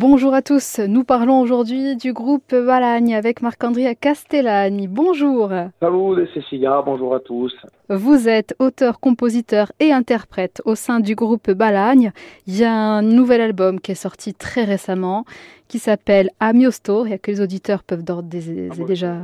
Bonjour à tous, nous parlons aujourd'hui du groupe Valagne avec Marc-Andrea Castellani. Bonjour. Salut Cécilia, bonjour à tous. Vous êtes auteur, compositeur et interprète au sein du groupe Balagne. Il y a un nouvel album qui est sorti très récemment qui s'appelle Amiosto et que les auditeurs peuvent d'ores et déjà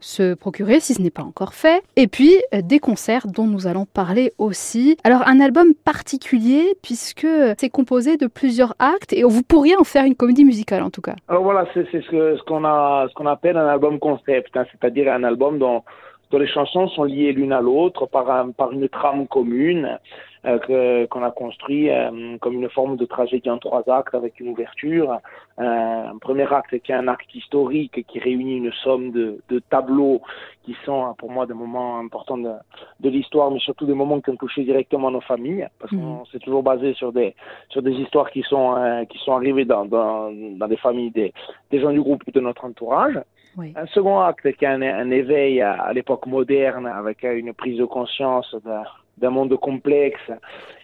se procurer si ce n'est pas encore fait. Et puis euh, des concerts dont nous allons parler aussi. Alors un album particulier puisque c'est composé de plusieurs actes et vous pourriez en faire une comédie musicale en tout cas. Alors voilà, c'est ce qu'on a, ce qu'on appelle un album concept, hein, c'est-à-dire un album dont les chansons sont liées l'une à l'autre par, par une trame commune euh, qu'on a construit euh, comme une forme de tragédie en trois actes avec une ouverture. Euh, un premier acte qui est un acte historique qui réunit une somme de, de tableaux qui sont pour moi des moments importants de, de l'histoire, mais surtout des moments qui ont touché directement nos familles, parce qu'on mmh. s'est toujours basé sur des sur des histoires qui sont qui sont arrivées dans, dans, dans des familles des, des gens du groupe et de notre entourage. Oui. Un second acte qui est un, un éveil à, à l'époque moderne avec une prise de conscience d'un monde complexe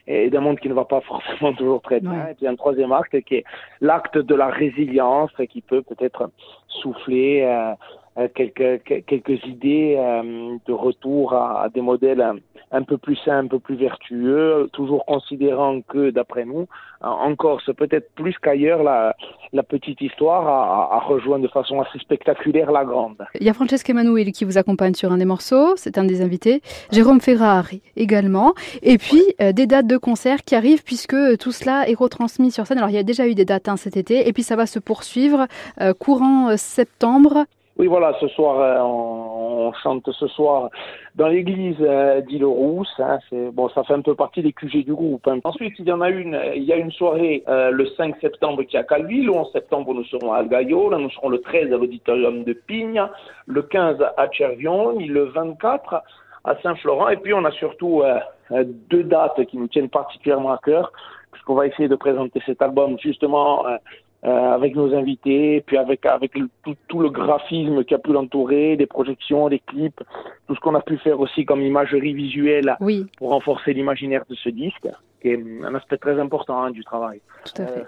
et d'un monde qui ne va pas forcément toujours très bien. Ouais. Et puis un troisième acte qui est l'acte de la résilience qui peut peut-être souffler euh, euh, quelques, quelques idées euh, de retour à, à, des modèles un peu plus sains, un peu plus vertueux, toujours considérant que, d'après nous, en Corse, peut-être plus qu'ailleurs, la, la, petite histoire a, a, rejoint de façon assez spectaculaire la grande. Il y a Francesca Emanuele qui vous accompagne sur un des morceaux, c'est un des invités, Jérôme Ferrari également, et puis euh, des dates de concert qui arrivent puisque tout cela est retransmis sur scène. Alors il y a déjà eu des dates hein, cet été, et puis ça va se poursuivre euh, courant septembre oui, voilà, ce soir, euh, on, chante ce soir dans l'église euh, d'Île-Rousse. Hein, bon, ça fait un peu partie des QG du groupe. Hein. Ensuite, il y en a une, il y a une soirée euh, le 5 septembre qui est à Calvi. Le 11 septembre, nous serons à Algaio. Là, nous serons le 13 à l'auditorium de Pigne. Le 15 à Cervion. Le 24 à Saint-Florent. Et puis, on a surtout euh, deux dates qui nous tiennent particulièrement à cœur puisqu'on va essayer de présenter cet album justement euh, euh, avec nos invités, puis avec avec le, tout, tout, le graphisme qui a pu l'entourer, des projections, des clips, tout ce qu'on a pu faire aussi comme imagerie visuelle oui. pour renforcer l'imaginaire de ce disque, qui est un aspect très important hein, du travail. Tout à fait.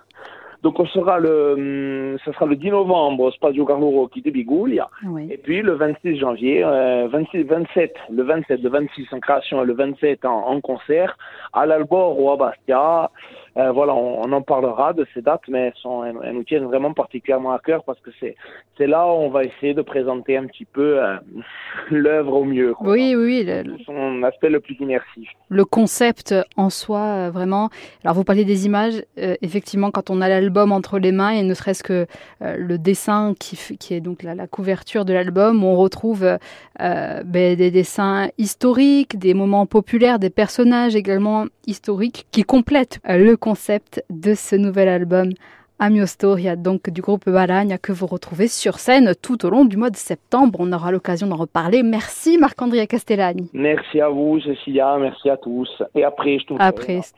Donc on sera le, ça sera le 10 novembre au Spazio Carlo Rocchi de Biguglia. Oui. Et puis le 26 janvier, euh, 26, 27, le 27, le 26 en création et le 27 en, en concert à l'Albor ou à Bastia. Euh, voilà, on, on, en parlera de ces dates, mais elles, sont, elles, elles, nous tiennent vraiment particulièrement à cœur parce que c'est c'est là où on va essayer de présenter un petit peu euh, l'œuvre au mieux. Quoi. Oui, oui, le, son aspect le plus immersif. Le concept en soi, euh, vraiment. Alors vous parlez des images, euh, effectivement, quand on a l'album entre les mains et ne serait-ce que le dessin qui, qui est donc la, la couverture de l'album, on retrouve ben, des dessins historiques, des moments populaires, des personnages également historiques qui complètent le concept de ce nouvel album Amio Storia, donc du groupe Balagna, que vous retrouvez sur scène tout au long du mois de septembre. On aura l'occasion d'en reparler. Merci Marc-Andrea Castellani. Merci à vous, Cecilia. Merci à tous. Et après, je te Après.